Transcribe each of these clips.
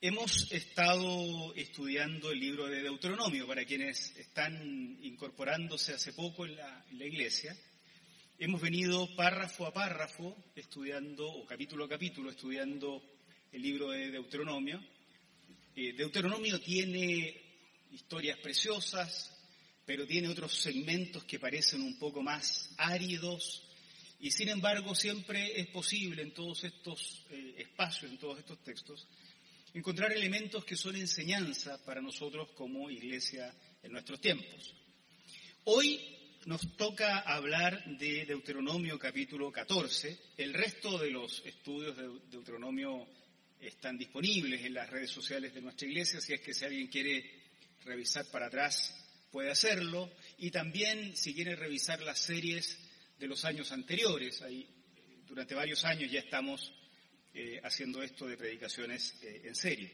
Hemos estado estudiando el libro de Deuteronomio para quienes están incorporándose hace poco en la, iglesia. Hemos venido párrafo a párrafo estudiando, o capítulo a capítulo, estudiando el libro de Deuteronomio. Eh, Deuteronomio tiene historias preciosas, pero tiene otros segmentos que parecen un poco más áridos, y sin embargo siempre es posible en todos estos eh, espacios, en todos estos textos, encontrar elementos que son enseñanza para nosotros como iglesia en nuestros tiempos. Hoy nos toca hablar de Deuteronomio capítulo 14. El resto de los estudios de Deuteronomio están disponibles en las redes sociales de nuestra iglesia, si es que si alguien quiere revisar para atrás puede hacerlo. Y también si quiere revisar las series de los años anteriores, ahí durante varios años ya estamos eh, haciendo esto de predicaciones eh, en serie.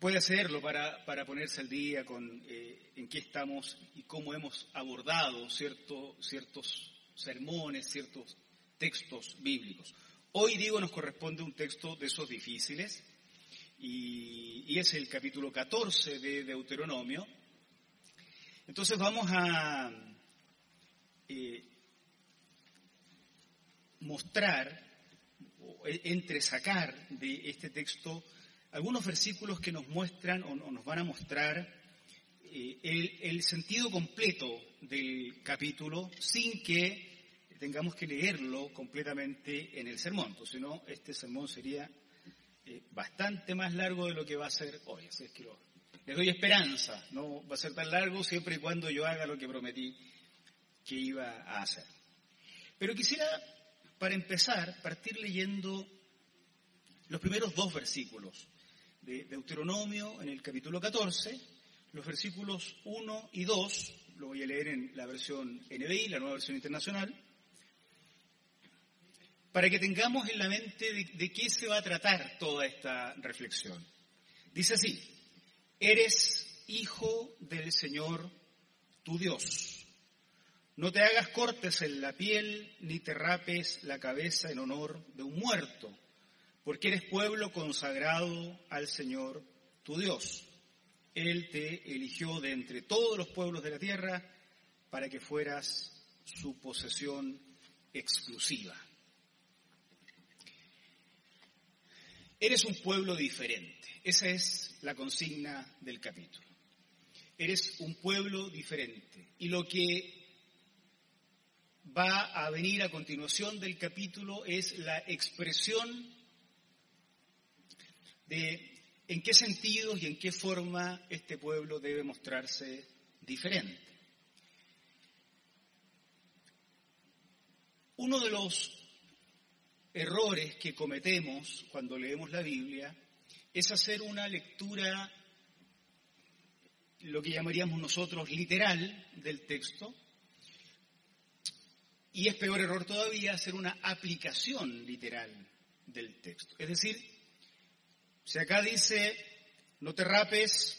Puede hacerlo para, para ponerse al día con eh, en qué estamos y cómo hemos abordado cierto, ciertos sermones, ciertos textos bíblicos. Hoy, digo, nos corresponde un texto de esos difíciles y es el capítulo 14 de Deuteronomio. Entonces vamos a mostrar entresacar de este texto algunos versículos que nos muestran o nos van a mostrar eh, el, sentido completo del capítulo sin que tengamos que leerlo completamente en el sermón, pues si no, este sermón sería eh, bastante más largo de lo que va a ser hoy. Así es que les doy esperanza, no va a ser tan largo siempre y cuando yo haga lo que prometí que iba a hacer. Pero quisiera para empezar, partir leyendo los primeros dos versículos de Deuteronomio en el capítulo 14, los versículos 1 y 2, lo voy a leer en la versión NBI, la nueva versión internacional, para que tengamos en la mente de, de qué se va a tratar toda esta reflexión. Dice así, eres hijo del Señor tu Dios no te hagas cortes en la piel, ni te rapes la cabeza en honor de un muerto, porque eres pueblo consagrado al Señor tu Dios. Él te eligió de entre todos los pueblos de la tierra para que fueras su posesión exclusiva. Eres un pueblo diferente. Esa es la consigna del capítulo. Eres un pueblo diferente. Y lo que va a venir a continuación del capítulo es la expresión de en qué sentidos y en qué forma este pueblo debe mostrarse diferente. Uno de los errores que cometemos cuando leemos la Biblia es hacer una lectura, lo que llamaríamos nosotros literal del texto, y es peor error todavía hacer una aplicación literal del texto. Es decir, si acá dice, no te rapes,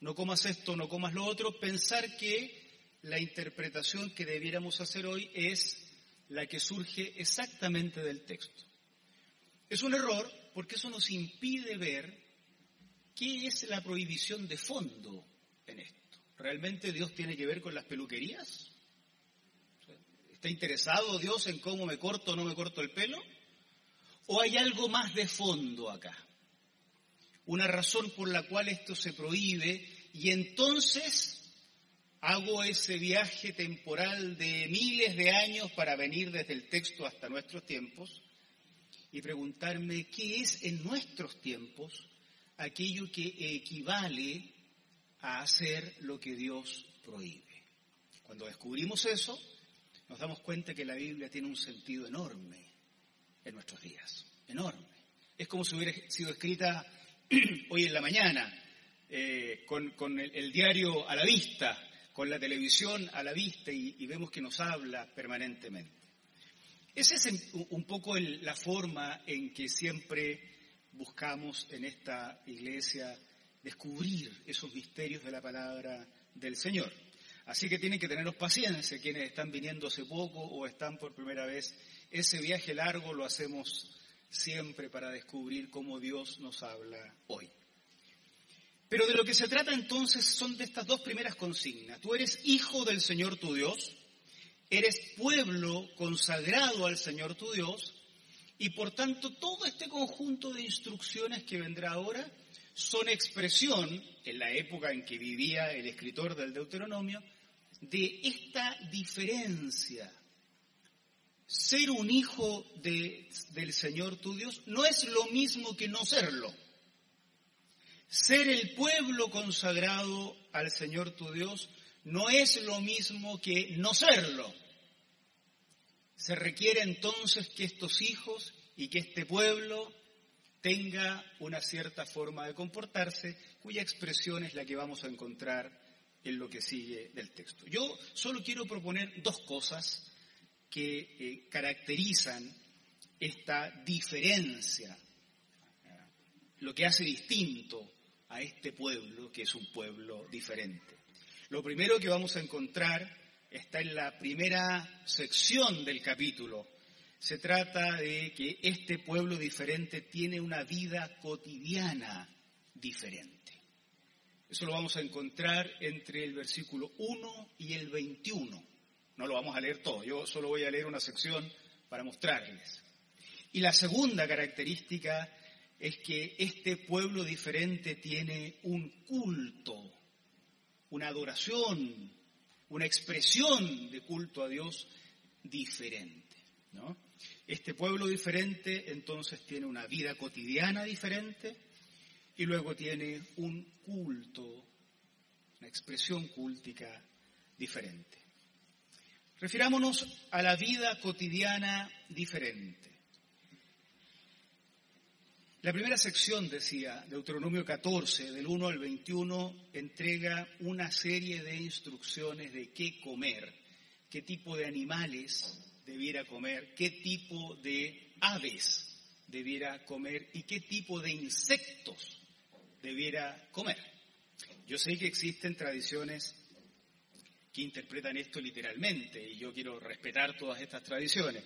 no comas esto, no comas lo otro, pensar que la interpretación que debiéramos hacer hoy es la que surge exactamente del texto. Es un error porque eso nos impide ver qué es la prohibición de fondo en esto. ¿Realmente Dios tiene que ver con las peluquerías? ¿Está interesado Dios en cómo me corto o no me corto el pelo? ¿O hay algo más de fondo acá? Una razón por la cual esto se prohíbe y entonces hago ese viaje temporal de miles de años para venir desde el texto hasta nuestros tiempos y preguntarme qué es en nuestros tiempos aquello que equivale a hacer lo que Dios prohíbe. Cuando descubrimos eso, nos damos cuenta que la Biblia tiene un sentido enorme en nuestros días, enorme. Es como si hubiera sido escrita hoy en la mañana, eh, con, el, diario a la vista, con la televisión a la vista y, vemos que nos habla permanentemente. Esa es un poco la forma en que siempre buscamos en esta iglesia descubrir esos misterios de la palabra del Señor. Así que tienen que teneros paciencia quienes están viniendo hace poco o están por primera vez. Ese viaje largo lo hacemos siempre para descubrir cómo Dios nos habla hoy. Pero de lo que se trata entonces son de estas dos primeras consignas. Tú eres hijo del Señor tu Dios, eres pueblo consagrado al Señor tu Dios, y por tanto todo este conjunto de instrucciones que vendrá ahora son expresión, en la época en que vivía el escritor del Deuteronomio, de esta diferencia. Ser un hijo del Señor tu Dios no es lo mismo que no serlo. Ser el pueblo consagrado al Señor tu Dios no es lo mismo que no serlo. Se requiere entonces que estos hijos y que este pueblo tenga una cierta forma de comportarse, cuya expresión es la que vamos a encontrar en lo que sigue del texto. Yo solo quiero proponer dos cosas que eh, caracterizan esta diferencia, lo que hace distinto a este pueblo, que es un pueblo diferente. Lo primero que vamos a encontrar está en la primera sección del capítulo, se trata de que este pueblo diferente tiene una vida cotidiana diferente. Eso lo vamos a encontrar entre el versículo 1 y el 21. No lo vamos a leer todo, yo solo voy a leer una sección para mostrarles. Y la segunda característica es que este pueblo diferente tiene un culto, una adoración, una expresión de culto a Dios diferente. ¿no? Este pueblo diferente entonces tiene una vida cotidiana diferente y luego tiene un culto, una expresión cúltica diferente. Refirámonos a la vida cotidiana diferente. La primera sección, decía Deuteronomio 14, del 1 al 21, entrega una serie de instrucciones de qué comer, qué tipo de animales debiera comer, qué tipo de aves debiera comer y qué tipo de insectos debiera comer. Yo sé que existen tradiciones que interpretan esto literalmente y yo quiero respetar todas estas tradiciones.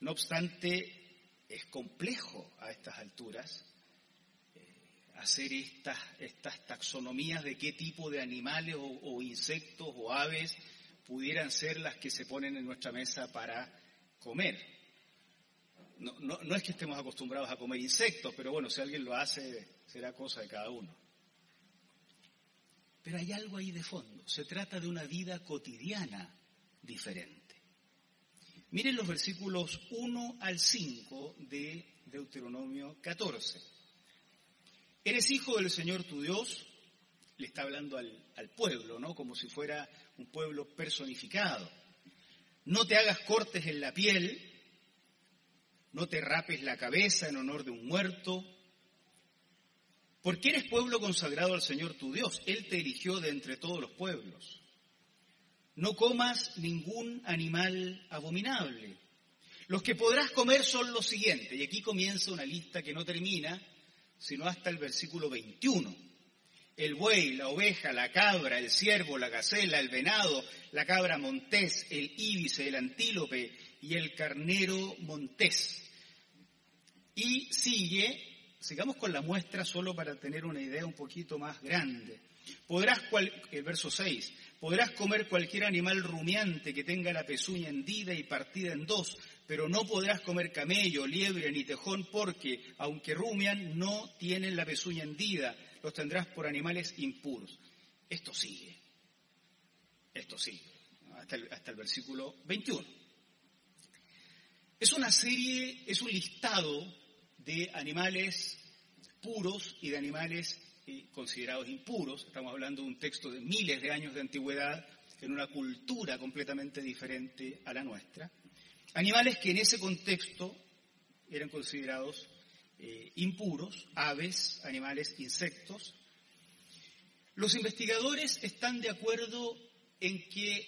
No obstante, es complejo a estas alturas eh, hacer estas, estas taxonomías de qué tipo de animales o insectos o aves pudieran ser las que se ponen en nuestra mesa para comer. No, es que estemos acostumbrados a comer insectos, pero bueno, si alguien lo hace, será cosa de cada uno. Pero hay algo ahí de fondo. Se trata de una vida cotidiana diferente. Miren los versículos 1 al 5 de Deuteronomio 14. Eres hijo del Señor tu Dios, le está hablando al, al pueblo, ¿no? Como si fuera un pueblo personificado. No te hagas cortes en la piel, no te rapes la cabeza en honor de un muerto, porque eres pueblo consagrado al Señor tu Dios. Él te eligió de entre todos los pueblos. No comas ningún animal abominable. Los que podrás comer son los siguientes, y aquí comienza una lista que no termina, sino hasta el versículo 21 el buey, la oveja, la cabra, el ciervo, la gacela, el venado, la cabra montés, el íbice, el antílope y el carnero montés. Y sigue, sigamos con la muestra solo para tener una idea un poquito más grande. Podrás, el verso 6, podrás comer cualquier animal rumiante que tenga la pezuña hendida y partida en dos, pero no podrás comer camello, liebre ni tejón porque, aunque rumian, no tienen la pezuña hendida los tendrás por animales impuros. Esto sigue, esto sigue, hasta el, hasta el versículo 21. Es una serie, es un listado de animales puros y de animales eh, considerados impuros. Estamos hablando de un texto de miles de años de antigüedad en una cultura completamente diferente a la nuestra. Animales que en ese contexto eran considerados eh, impuros, aves, animales, insectos. Los investigadores están de acuerdo en que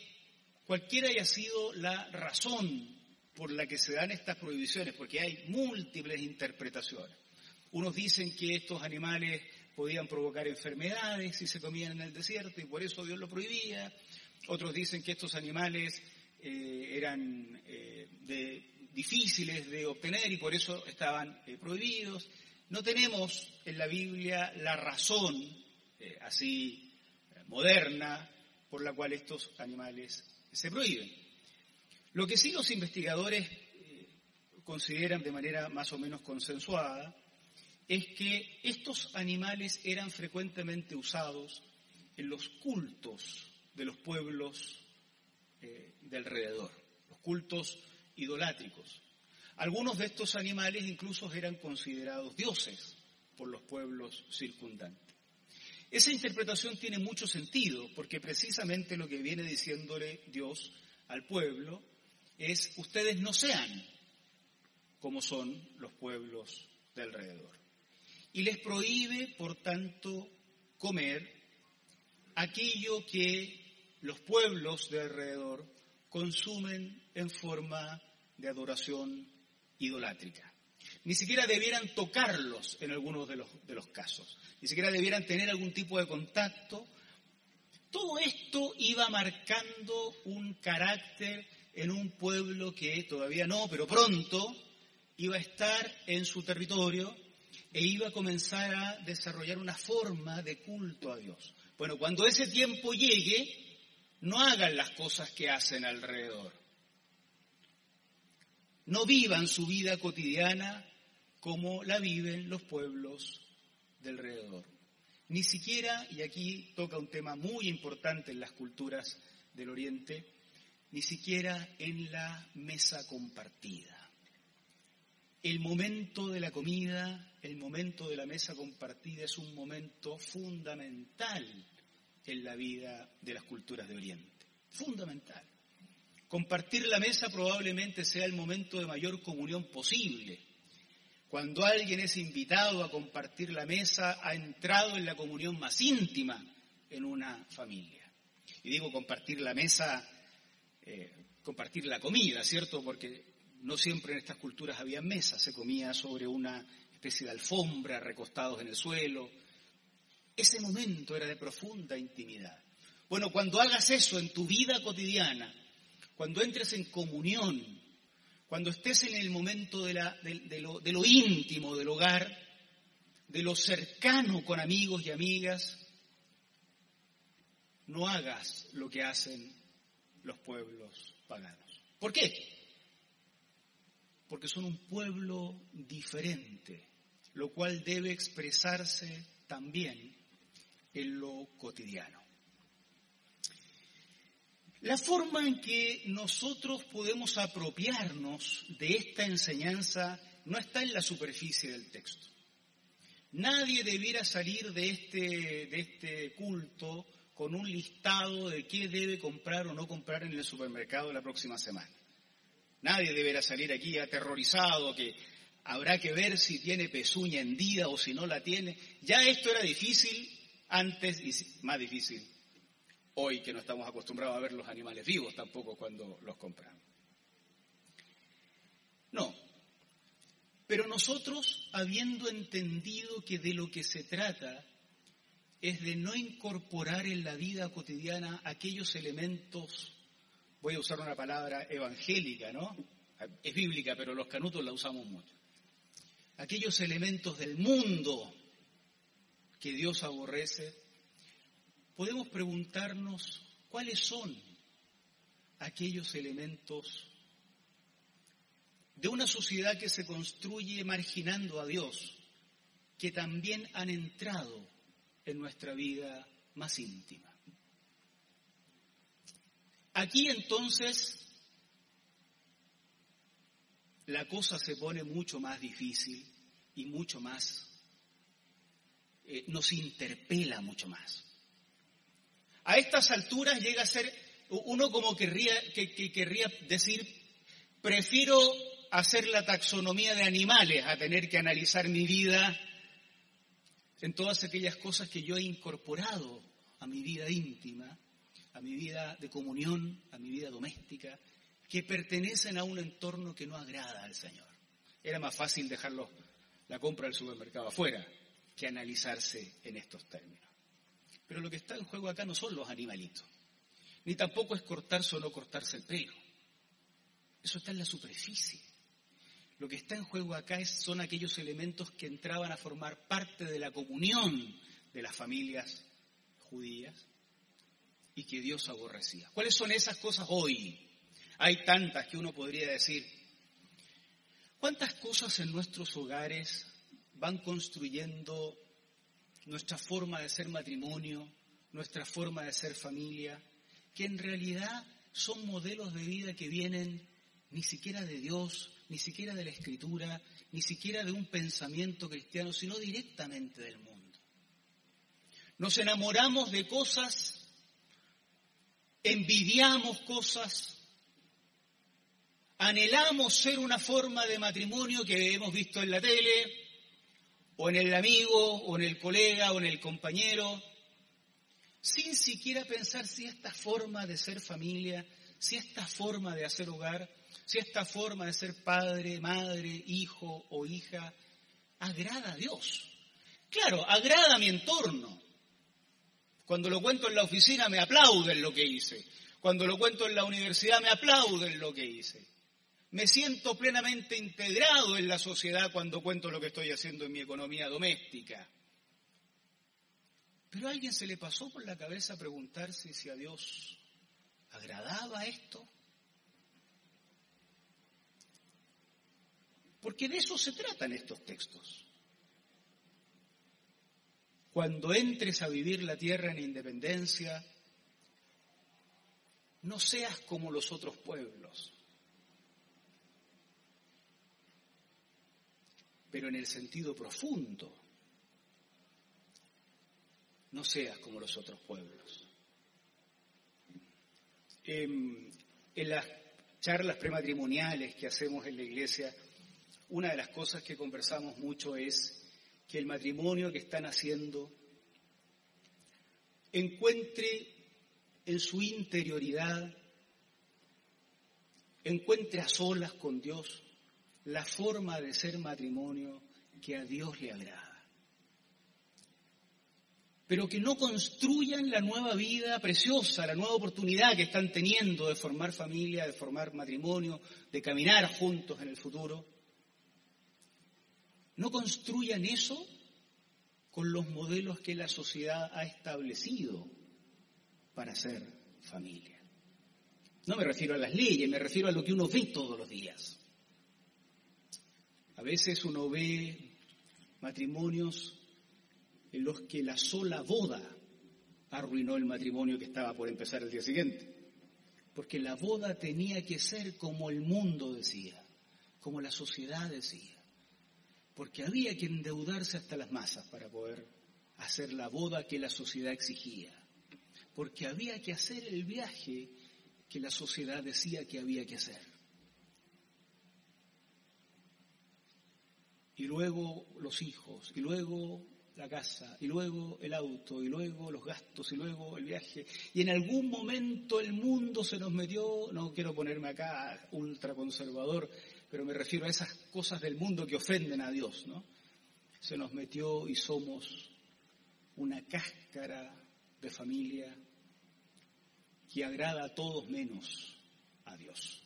cualquiera haya sido la razón por la que se dan estas prohibiciones, porque hay múltiples interpretaciones. Unos dicen que estos animales podían provocar enfermedades si se comían en el desierto y por eso Dios lo prohibía. Otros dicen que estos animales eh, eran eh, difíciles de obtener y por eso estaban eh, prohibidos. No tenemos en la Biblia la razón así moderna por la cual estos animales se prohíben. Lo que sí los investigadores consideran de manera más o menos consensuada es que estos animales eran frecuentemente usados en los cultos de los pueblos eh, de alrededor, los cultos idolátricos. Algunos de estos animales incluso eran considerados dioses por los pueblos circundantes. Esa interpretación tiene mucho sentido porque precisamente lo que viene diciéndole Dios al pueblo es ustedes no sean como son los pueblos de alrededor. Y les prohíbe, por tanto, comer aquello que los pueblos de alrededor consumen en forma de adoración idolátrica. Ni siquiera debieran tocarlos en algunos de los, de los casos, ni siquiera debieran tener algún tipo de contacto. Todo esto iba marcando un carácter en un pueblo que todavía no, pero pronto iba a estar en su territorio e iba a comenzar a desarrollar una forma de culto a Dios. Bueno, cuando ese tiempo llegue, no hagan las cosas que hacen alrededor. No vivan su vida cotidiana como la viven los pueblos del alrededor. Ni siquiera, y aquí toca un tema muy importante en las culturas del Oriente, ni siquiera en la mesa compartida. El momento de la comida, el momento de la mesa compartida es un momento fundamental en la vida de las culturas de Oriente. Fundamental. Compartir la mesa probablemente sea el momento de mayor comunión posible. Cuando alguien es invitado a compartir la mesa, ha entrado en la comunión más íntima en una familia. Y digo compartir la mesa, eh, compartir la comida, ¿cierto? Porque no siempre en estas culturas había mesas, se comía sobre una especie de alfombra, recostados en el suelo. Ese momento era de profunda intimidad. Bueno, cuando hagas eso en tu vida cotidiana, cuando entres en comunión, cuando estés en el momento de, lo, de lo íntimo del hogar, de lo cercano con amigos y amigas, no hagas lo que hacen los pueblos paganos. ¿Por qué? porque son un pueblo diferente, lo cual debe expresarse también en lo cotidiano. La forma en que nosotros podemos apropiarnos de esta enseñanza no está en la superficie del texto. Nadie debiera salir de este, de este culto con un listado de qué debe comprar o no comprar en el supermercado la próxima semana. Nadie deberá salir aquí aterrorizado que habrá que ver si tiene pezuña hendida o si no la tiene. Ya esto era difícil antes y más difícil hoy que no estamos acostumbrados a ver los animales vivos tampoco cuando los compramos. No. Pero nosotros, habiendo entendido que de lo que se trata es de no incorporar en la vida cotidiana aquellos elementos voy a usar una palabra evangélica, ¿no? Es bíblica, pero los canutos la usamos mucho. Aquellos elementos del mundo que Dios aborrece, podemos preguntarnos cuáles son aquellos elementos de una sociedad que se construye marginando a Dios, que también han entrado en nuestra vida más íntima. Aquí entonces la cosa se pone mucho más difícil y mucho más, eh, nos interpela mucho más. A estas alturas llega a ser, uno como que, querría decir, prefiero hacer la taxonomía de animales a tener que analizar mi vida en todas aquellas cosas que yo he incorporado a mi vida íntima a mi vida de comunión, a mi vida doméstica, que pertenecen a un entorno que no agrada al Señor. Era más fácil dejarlo la compra del supermercado afuera que analizarse en estos términos. Pero lo que está en juego acá no son los animalitos, ni tampoco es cortarse o no cortarse el pelo. Eso está en la superficie. Lo que está en juego acá son aquellos elementos que entraban a formar parte de la comunión de las familias judías y que Dios aborrecía. ¿Cuáles son esas cosas hoy? Hay tantas que uno podría decir. ¿Cuántas cosas en nuestros hogares van construyendo nuestra forma de ser matrimonio, nuestra forma de ser familia, que en realidad son modelos de vida que vienen ni siquiera de Dios, ni siquiera de la Escritura, ni siquiera de un pensamiento cristiano, sino directamente del mundo. Nos enamoramos de cosas, envidiamos cosas, anhelamos ser una forma de matrimonio que hemos visto en la tele, o en el amigo, o en el colega, o en el compañero, sin siquiera pensar si esta forma de ser familia, si esta forma de hacer hogar, si esta forma de ser padre, madre, hijo o hija agrada a Dios. Claro, agrada a mi entorno. Cuando lo cuento en la oficina me aplauden lo que hice. Cuando lo cuento en la universidad me aplauden lo que hice. Me siento plenamente integrado en la sociedad cuando cuento lo que estoy haciendo en mi economía doméstica. Pero a alguien se le pasó por la cabeza preguntarse si a Dios agradaba esto. Porque de eso se tratan estos textos. Cuando entres a vivir la tierra en independencia, no seas como los otros pueblos. Pero en el sentido profundo, no seas como los otros pueblos. En, las charlas prematrimoniales que hacemos en la iglesia, una de las cosas que conversamos mucho es que el matrimonio que están haciendo encuentre en su interioridad, encuentre a solas con Dios la forma de ser matrimonio que a Dios le agrada pero que no construyan la nueva vida preciosa, la nueva oportunidad que están teniendo de formar familia, de formar matrimonio, de caminar juntos en el futuro. No construyan eso con los modelos que la sociedad ha establecido para ser familia. No me refiero a las leyes, me refiero a lo que uno ve todos los días. A veces uno ve matrimonios en los que la sola boda arruinó el matrimonio que estaba por empezar el día siguiente. Porque la boda tenía que ser como el mundo decía, como la sociedad decía. Porque había que endeudarse hasta las masas para poder hacer la boda que la sociedad exigía. Porque había que hacer el viaje que la sociedad decía que había que hacer. Y luego los hijos, y luego la casa, y luego el auto, y luego los gastos, y luego el viaje. Y en algún momento el mundo se nos metió, no quiero ponerme acá ultraconservador, pero me refiero a esas cosas del mundo que ofenden a Dios, ¿no? Se nos metió y somos una cáscara de familia que agrada a todos menos a Dios.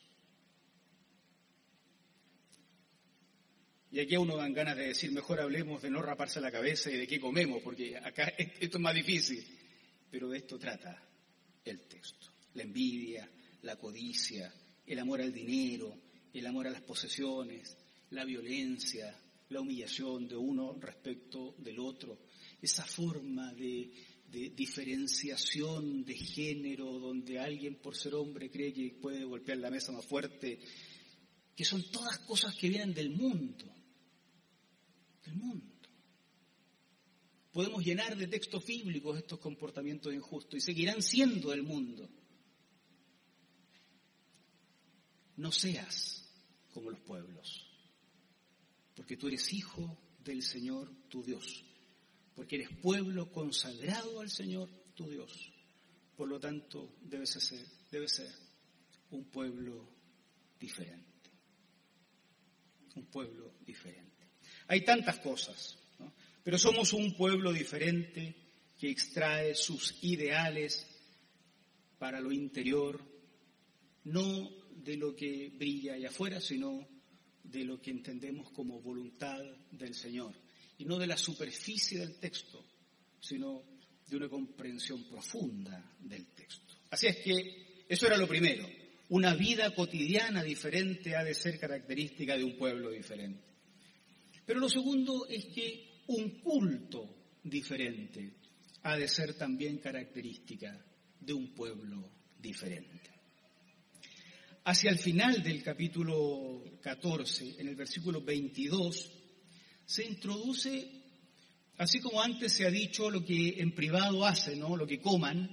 Y aquí a uno dan ganas de decir, mejor hablemos de no raparse la cabeza y de qué comemos, porque acá esto es más difícil. Pero de esto trata el texto. La envidia, la codicia, el amor al dinero, el amor a las posesiones, la violencia, la humillación de uno respecto del otro, esa forma de, diferenciación de género donde alguien por ser hombre cree que puede golpear la mesa más fuerte, que son todas cosas que vienen del mundo del mundo. Podemos llenar de textos bíblicos estos comportamientos injustos y seguirán siendo del mundo. No seas como los pueblos, porque tú eres hijo del Señor tu Dios, porque eres pueblo consagrado al Señor tu Dios. Por lo tanto, debes ser, ser un pueblo diferente. Un pueblo diferente. Hay tantas cosas, pero somos un pueblo diferente que extrae sus ideales para lo interior, no de lo que brilla allá afuera, sino de lo que entendemos como voluntad del Señor, y no de la superficie del texto, sino de una comprensión profunda del texto. Así es que eso era lo primero. Una vida cotidiana diferente ha de ser característica de un pueblo diferente. Pero lo segundo es que un culto diferente ha de ser también característica de un pueblo diferente. Hacia el final del capítulo 14, en el versículo 22, se introduce, así como antes se ha dicho lo que en privado hacen, ¿no? lo que coman,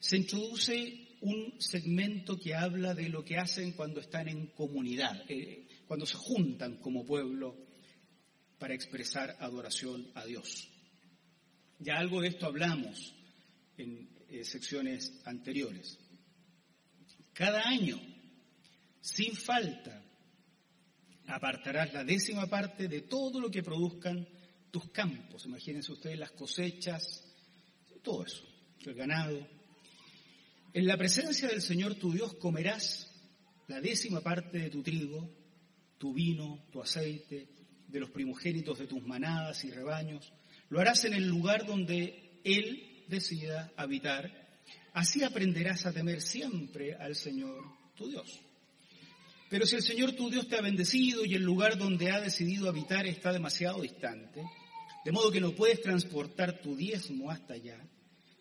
se introduce un segmento que habla de lo que hacen cuando están en comunidad, eh, cuando se juntan como pueblo para expresar adoración a Dios. Ya algo de esto hablamos en eh, secciones anteriores. Cada año, sin falta, apartarás la décima parte de todo lo que produzcan tus campos. Imagínense ustedes las cosechas, todo eso, el ganado. En la presencia del Señor tu Dios comerás la décima parte de tu trigo, tu vino, tu aceite, de los primogénitos de tus manadas y rebaños. Lo harás en el lugar donde Él decida habitar. Así aprenderás a temer siempre al Señor tu Dios. Pero si el Señor tu Dios te ha bendecido y el lugar donde ha decidido habitar está demasiado distante, de modo que no puedes transportar tu diezmo hasta allá,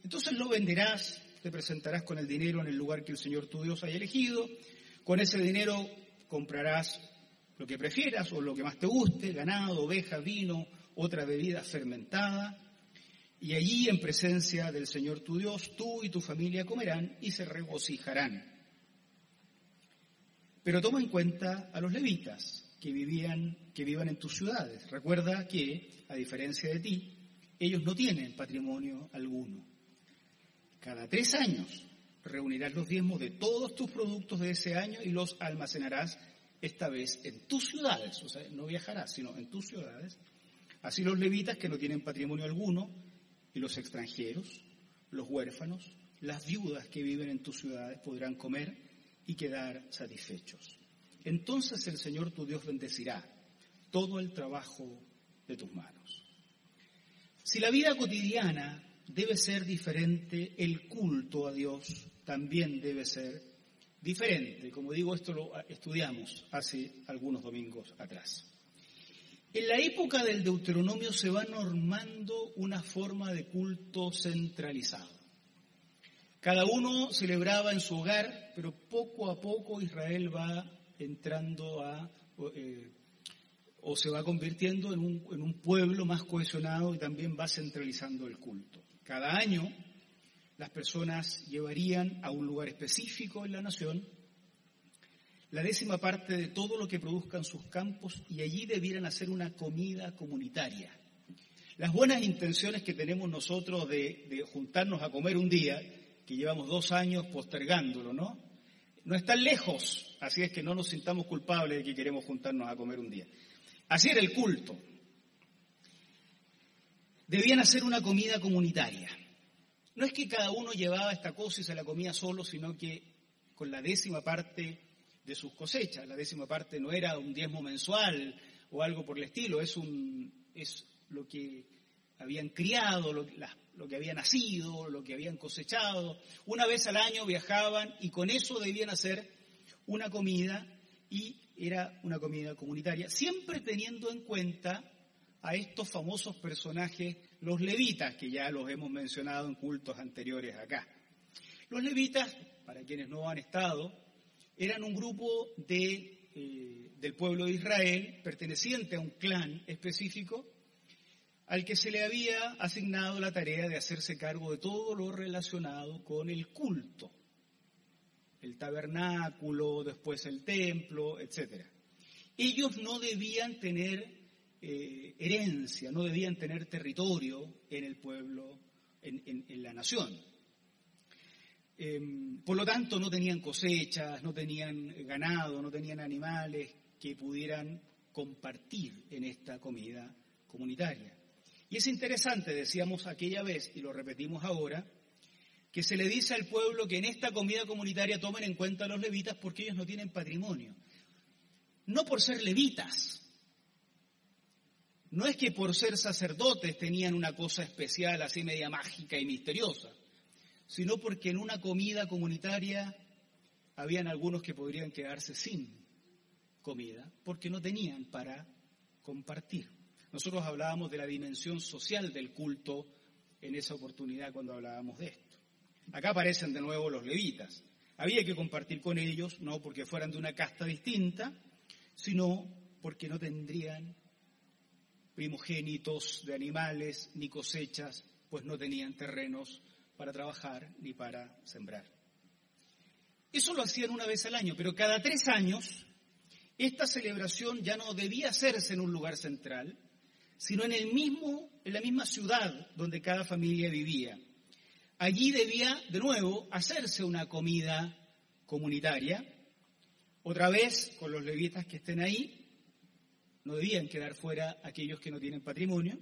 entonces lo venderás, te presentarás con el dinero en el lugar que el Señor tu Dios haya elegido, con ese dinero comprarás lo que prefieras o lo que más te guste, ganado, oveja, vino, otra bebida fermentada, y allí en presencia del Señor tu Dios, tú y tu familia comerán y se regocijarán. Pero toma en cuenta a los levitas que vivían, que vivan en tus ciudades. Recuerda que, a diferencia de ti, ellos no tienen patrimonio alguno. Cada tres años reunirás los diezmos de todos tus productos de ese año y los almacenarás esta vez en tus ciudades, o sea, no viajarás, sino en tus ciudades. Así los levitas que no tienen patrimonio alguno y los extranjeros, los huérfanos, las viudas que viven en tus ciudades podrán comer y quedar satisfechos. Entonces el Señor tu Dios bendecirá todo el trabajo de tus manos. Si la vida cotidiana debe ser diferente, el culto a Dios también debe ser diferente. Como digo, esto lo estudiamos hace algunos domingos atrás. En la época del Deuteronomio se va normando una forma de culto centralizado. Cada uno celebraba en su hogar, pero poco a poco Israel va entrando a, eh, o se va convirtiendo en un, pueblo más cohesionado y también va centralizando el culto. Cada año las personas llevarían a un lugar específico en la nación la décima parte de todo lo que produzcan sus campos y allí debieran hacer una comida comunitaria. Las buenas intenciones que tenemos nosotros de juntarnos a comer un día que llevamos dos años postergándolo, ¿no? No están lejos, así es que no nos sintamos culpables de que queremos juntarnos a comer un día. Así era el culto. Debían hacer una comida comunitaria. No es que cada uno llevaba esta cosa y se la comía solo, sino que con la décima parte de sus cosechas. La décima parte no era un diezmo mensual o algo por el estilo, es, un, es lo que habían criado, lo, que había nacido, lo que habían cosechado. Una vez al año viajaban y con eso debían hacer una comida y era una comida comunitaria, siempre teniendo en cuenta a estos famosos personajes, los levitas, que ya los hemos mencionado en cultos anteriores acá. Los levitas, para quienes no han estado, eran un grupo de, eh, del pueblo de Israel perteneciente a un clan específico al que se le había asignado la tarea de hacerse cargo de todo lo relacionado con el culto, el tabernáculo, después el templo, etc. Ellos no debían tener eh, herencia, no debían tener territorio en el pueblo, en, la nación. Em, por lo tanto, no tenían cosechas, no tenían ganado, no tenían animales que pudieran compartir en esta comida comunitaria. Y es interesante, decíamos aquella vez y lo repetimos ahora, que se le dice al pueblo que en esta comida comunitaria tomen en cuenta a los levitas porque ellos no tienen patrimonio. no por ser levitas, no es que por ser sacerdotes tenían una cosa especial, así media mágica y misteriosa, sino porque en una comida comunitaria habían algunos que podrían quedarse sin comida, porque no tenían para compartir. Nosotros hablábamos de la dimensión social del culto en esa oportunidad cuando hablábamos de esto. Acá aparecen de nuevo los levitas. Había que compartir con ellos, no porque fueran de una casta distinta, sino porque no tendrían primogénitos de animales ni cosechas, pues no tenían terrenos para trabajar ni para sembrar. Eso lo hacían una vez al año, pero cada tres años esta celebración ya no debía hacerse en un lugar central, sino en, el mismo, en la misma ciudad donde cada familia vivía. Allí debía, de nuevo, hacerse una comida comunitaria, otra vez con los levitas que estén ahí, no debían quedar fuera aquellos que no tienen patrimonio,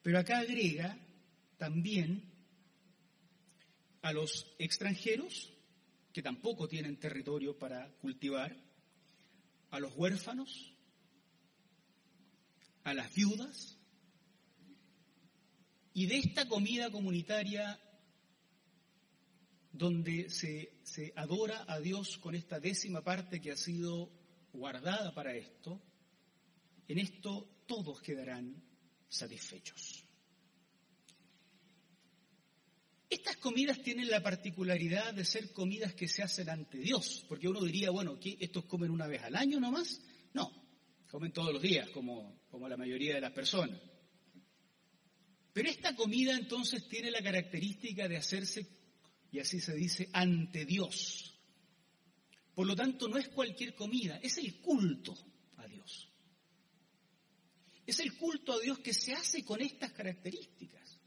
pero acá agrega también a los extranjeros que tampoco tienen territorio para cultivar, a los huérfanos, a las viudas, y de esta comida comunitaria donde se, se, adora a Dios con esta décima parte que ha sido guardada para esto, en esto todos quedarán satisfechos. Estas comidas tienen la particularidad de ser comidas que se hacen ante Dios, porque uno diría, bueno, ¿qué, ¿estos comen una vez al año nomás? Comen todos los días, como la mayoría de las personas. Pero esta comida entonces tiene la característica de hacerse, y así se dice, ante Dios. Por lo tanto, no es cualquier comida, es el culto a Dios. Es el culto a Dios que se hace con estas características.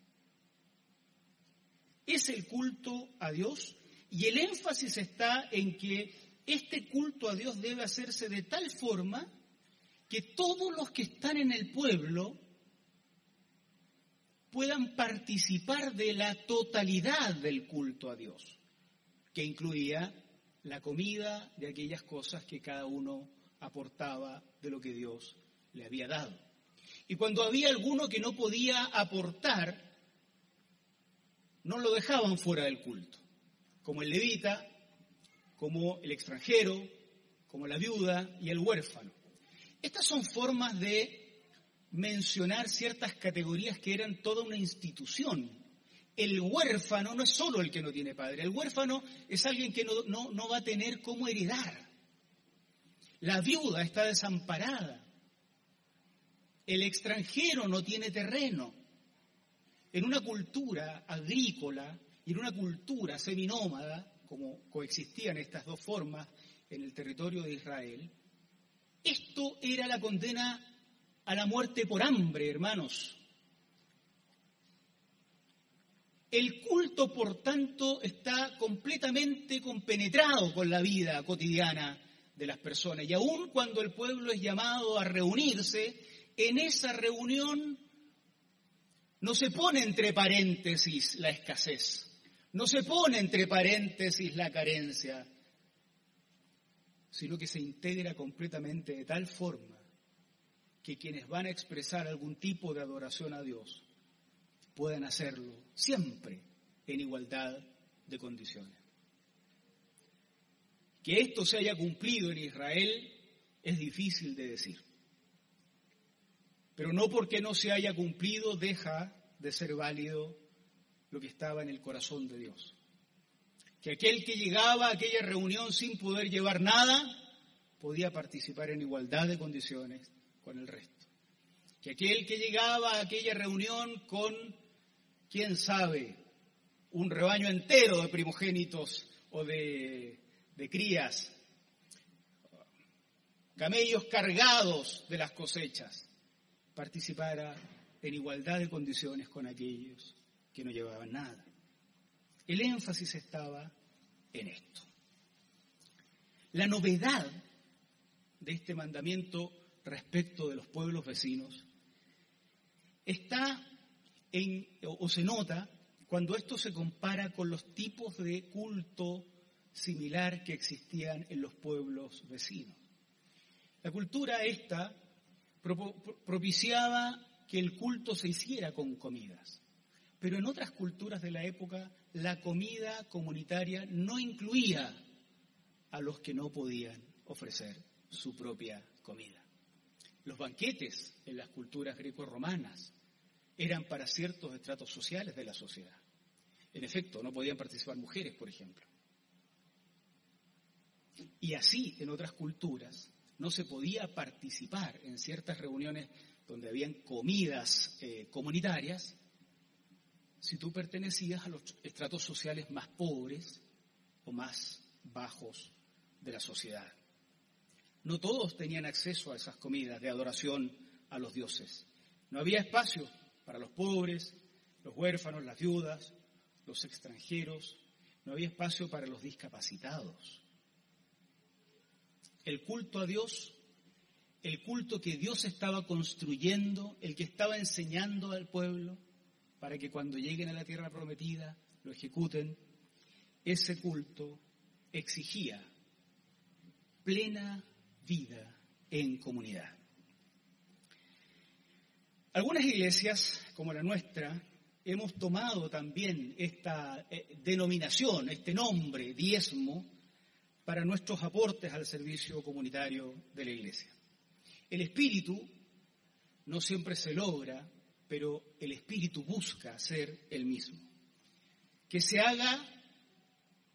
Es el culto a Dios y el énfasis está en que este culto a Dios debe hacerse de tal forma que todos los que están en el pueblo puedan participar de la totalidad del culto a Dios, que incluía la comida de aquellas cosas que cada uno aportaba de lo que Dios le había dado. Y cuando había alguno que no podía aportar, no lo dejaban fuera del culto, como el levita, como el extranjero, como la viuda y el huérfano. Estas son formas de mencionar ciertas categorías que eran toda una institución. El huérfano no es solo el que no tiene padre, el huérfano es alguien que no, va a tener cómo heredar. La viuda está desamparada. El extranjero no tiene terreno. En una cultura agrícola y en una cultura seminómada, como coexistían estas dos formas en el territorio de Israel, esto era la condena a la muerte por hambre, hermanos. El culto, por tanto, está completamente compenetrado con la vida cotidiana de las personas. Y aun cuando el pueblo es llamado a reunirse, en esa reunión no se pone entre paréntesis la escasez, no se pone entre paréntesis la carencia, sino que se integra completamente de tal forma que quienes van a expresar algún tipo de adoración a Dios puedan hacerlo siempre en igualdad de condiciones. Que esto se haya cumplido en Israel es difícil de decir. Pero no porque no se haya cumplido deja de ser válido lo que estaba en el corazón de Dios. Que aquel que llegaba a aquella reunión sin poder llevar nada podía participar en igualdad de condiciones con el resto. Que aquel que llegaba a aquella reunión con, quién sabe, un rebaño entero de primogénitos o de, crías, camellos cargados de las cosechas, participara en igualdad de condiciones con aquellos que no llevaban nada. El énfasis estaba en esto. La novedad de este mandamiento respecto de los pueblos vecinos está en, o se nota cuando esto se compara con los tipos de culto similar que existían en los pueblos vecinos. La cultura esta propiciaba que el culto se hiciera con comidas, pero en otras culturas de la época la comida comunitaria no incluía a los que no podían ofrecer su propia comida. Los banquetes en las culturas greco-romanas eran para ciertos estratos sociales de la sociedad. En efecto, no podían participar mujeres, por ejemplo. Y así, en otras culturas, no se podía participar en ciertas reuniones donde habían comidas eh, comunitarias si tú pertenecías a los estratos sociales más pobres o más bajos de la sociedad. No todos tenían acceso a esas comidas de adoración a los dioses. No había espacio para los pobres, los huérfanos, las viudas, los extranjeros. No había espacio para los discapacitados. El culto a Dios, el culto que Dios estaba construyendo, el que estaba enseñando al pueblo para que cuando lleguen a la tierra prometida lo ejecuten, ese culto exigía plena vida en comunidad. Algunas iglesias, como la nuestra, hemos tomado también esta eh, denominación, este nombre, diezmo, para nuestros aportes al servicio comunitario de la iglesia. El espíritu no siempre se logra, pero el espíritu busca ser el mismo. Que se haga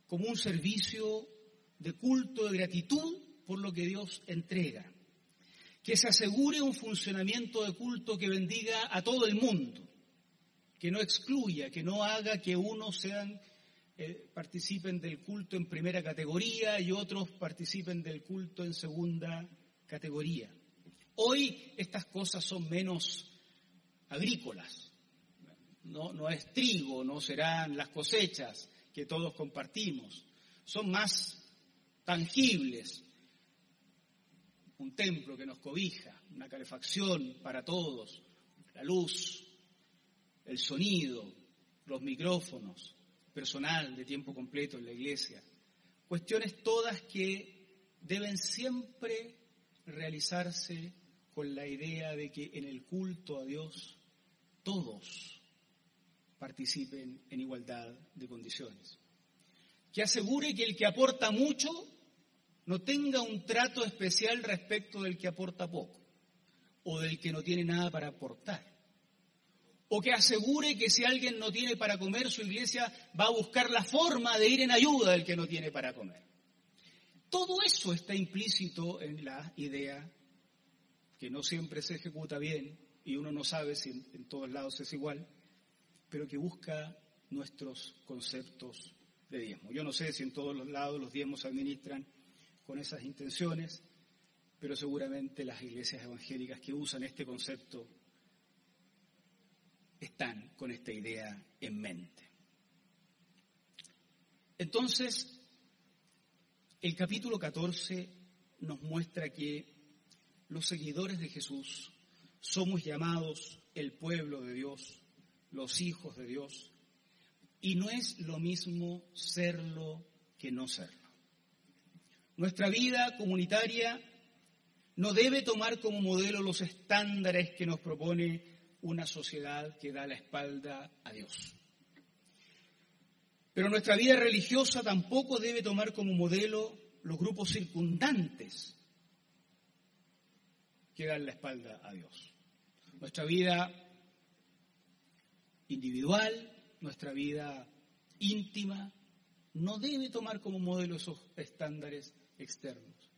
como un servicio de culto, de gratitud por lo que Dios entrega que se asegure un funcionamiento de culto que bendiga a todo el mundo, que no excluya, que no haga que unos sean eh, participen del culto en primera categoría y otros participen del culto en segunda categoría. Hoy estas cosas son menos agrícolas. No, no es trigo, no serán las cosechas que todos compartimos. Son más tangibles, un templo que nos cobija, una calefacción para todos, la luz, el sonido, los micrófonos, personal de tiempo completo en la iglesia. Cuestiones todas que deben siempre realizarse con la idea de que en el culto a Dios todos participen en igualdad de condiciones. Que asegure que el que aporta mucho no tenga un trato especial respecto del que aporta poco o del que no tiene nada para aportar. O que asegure que si alguien no tiene para comer, su iglesia va a buscar la forma de ir en ayuda del que no tiene para comer. Todo eso está implícito en la idea que no siempre se ejecuta bien y uno no sabe si en, en todos lados es igual, pero que busca nuestros conceptos de diezmo. Yo no sé si en todos los lados los diezmos se administran con esas intenciones, pero seguramente las iglesias evangélicas que usan este concepto están con esta idea en mente. Entonces, el capítulo 14 nos muestra que los seguidores de Jesús somos llamados el pueblo de Dios, los hijos de Dios, y no es lo mismo serlo que no serlo. Nuestra vida comunitaria no debe tomar como modelo los estándares que nos propone una sociedad que da la espalda a Dios. Pero nuestra vida religiosa tampoco debe tomar como modelo los grupos circundantes que dan la espalda a Dios. Nuestra vida individual, nuestra vida íntima, no debe tomar como modelo esos estándares externos.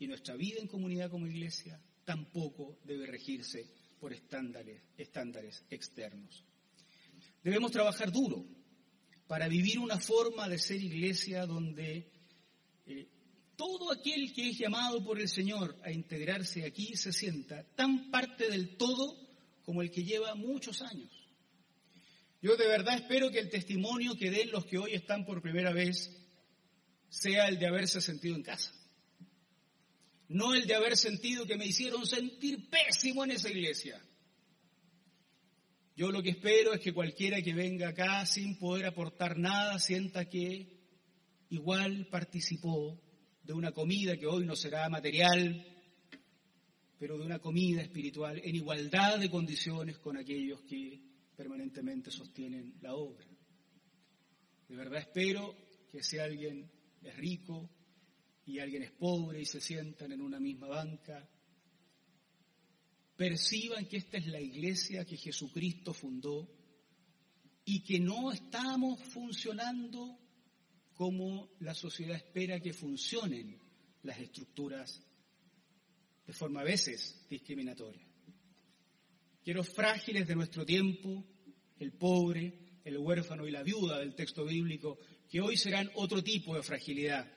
Y nuestra vida en comunidad como iglesia tampoco debe regirse por estándares, estándares externos. Debemos trabajar duro para vivir una forma de ser iglesia donde eh, todo aquel que es llamado por el Señor a integrarse aquí se sienta tan parte del todo como el que lleva muchos años. Yo de verdad espero que el testimonio que den los que hoy están por primera vez sea el de haberse sentido en casa. No el de haber sentido que me hicieron sentir pésimo en esa iglesia. Yo lo que espero es que cualquiera que venga acá sin poder aportar nada sienta que igual participó de una comida que hoy no será material, pero de una comida espiritual en igualdad de condiciones con aquellos que permanentemente sostienen la obra. De verdad espero que si alguien es rico y alguien es pobre y se sientan en una misma banca, perciban que esta es la iglesia que Jesucristo fundó y que no estamos funcionando como la sociedad espera que funcionen las estructuras de forma a veces discriminatoria. Que los frágiles de nuestro tiempo, el pobre, el huérfano y la viuda del texto bíblico, que hoy serán otro tipo de fragilidad,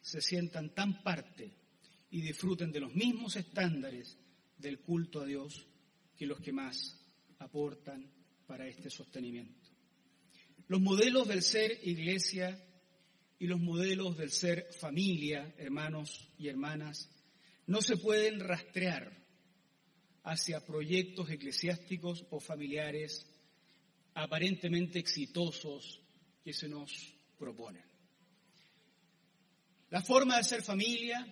se sientan tan parte y disfruten de los mismos estándares del culto a Dios que los que más aportan para este sostenimiento. Los modelos del ser iglesia y los modelos del ser familia, hermanos y hermanas, no se pueden rastrear hacia proyectos eclesiásticos o familiares aparentemente exitosos que se nos proponen. La forma de ser familia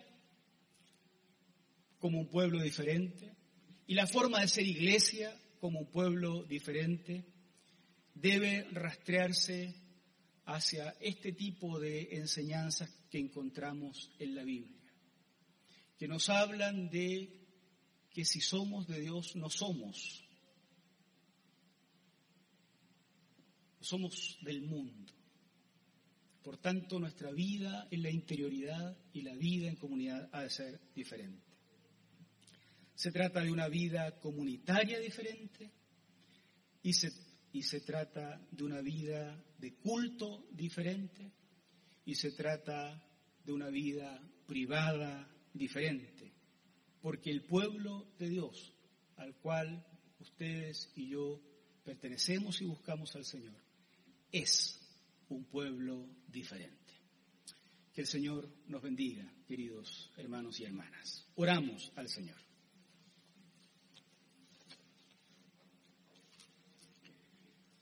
como un pueblo diferente y la forma de ser iglesia como un pueblo diferente debe rastrearse hacia este tipo de enseñanzas que encontramos en la Biblia, que nos hablan de que si somos de Dios no somos, somos del mundo. Por tanto, nuestra vida en la interioridad y la vida en comunidad ha de ser diferente. Se trata de una vida comunitaria diferente y se y se trata de una vida de culto diferente y se trata de una vida privada diferente, porque el pueblo de Dios al cual ustedes y yo pertenecemos y buscamos al Señor es un pueblo diferente. Que el Señor nos bendiga, queridos hermanos y hermanas. Oramos al Señor.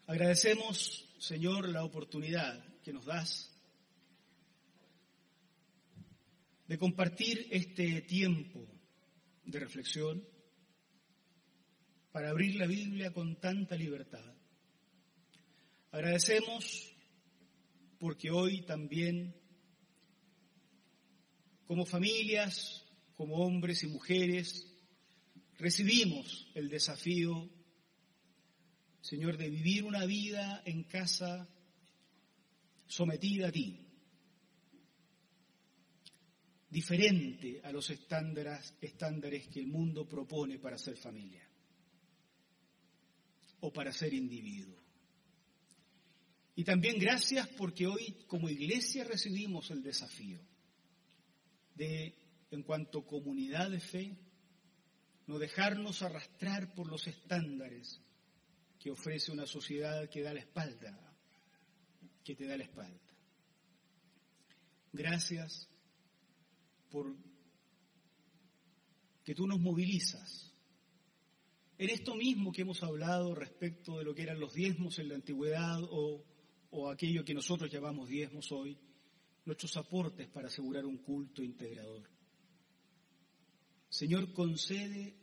Agradecemos, Señor, la oportunidad que nos das de compartir este tiempo de reflexión para abrir la Biblia con tanta libertad. Agradecemos porque hoy también, como familias, como hombres y mujeres, recibimos el desafío Señor, de vivir una vida en casa sometida a ti, diferente a los estándares, que el mundo propone para ser familia o para ser individuo. Y también gracias porque hoy como iglesia recibimos el desafío de, en cuanto comunidad de fe, no dejarnos arrastrar por los estándares que ofrece una sociedad que da la espalda, que te da la espalda. Gracias por que tú nos movilizas. En esto mismo que hemos hablado respecto de lo que eran los diezmos en la antigüedad o, o aquello que nosotros llamamos diezmos hoy, nuestros aportes para asegurar un culto integrador. Señor, concede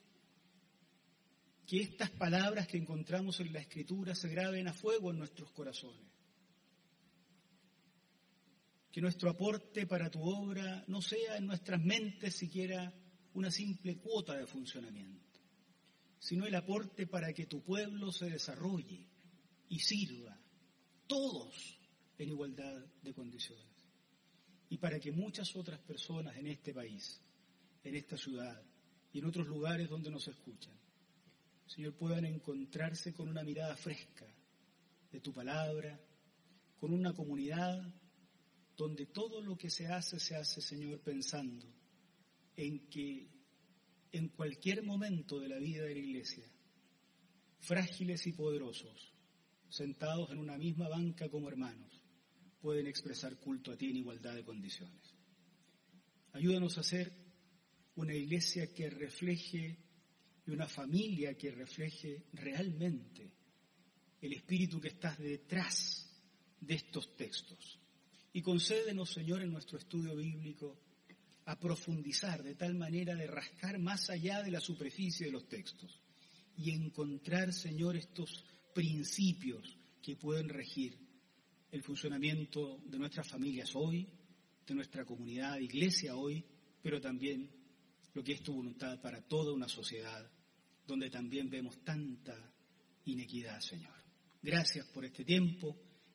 que estas palabras que encontramos en la Escritura se graben a fuego en nuestros corazones. Que nuestro aporte para tu obra no sea en nuestras mentes siquiera una simple cuota de funcionamiento, sino el aporte para que tu pueblo se desarrolle y sirva, todos en igualdad de condiciones. Y para que muchas otras personas en este país, en esta ciudad y en otros lugares donde nos escuchan, Señor, puedan encontrarse con una mirada fresca de tu palabra, con una comunidad donde todo lo que se hace, se hace, Señor, pensando en que en cualquier momento de la vida de la iglesia, frágiles y poderosos, sentados en una misma banca como hermanos, pueden expresar culto a ti en igualdad de condiciones. Ayúdanos a ser una iglesia que refleje y una familia que refleje realmente el espíritu que está detrás de estos textos Y concédenos, Señor, en nuestro estudio bíblico, a profundizar de tal manera de rascar más allá de la superficie de los textos y encontrar, Señor, estos principios que pueden regir el funcionamiento de nuestras familias hoy, de nuestra comunidad iglesia hoy, pero también lo que es tu voluntad para toda una sociedad donde también vemos tanta inequidad, Señor. Gracias por este tiempo,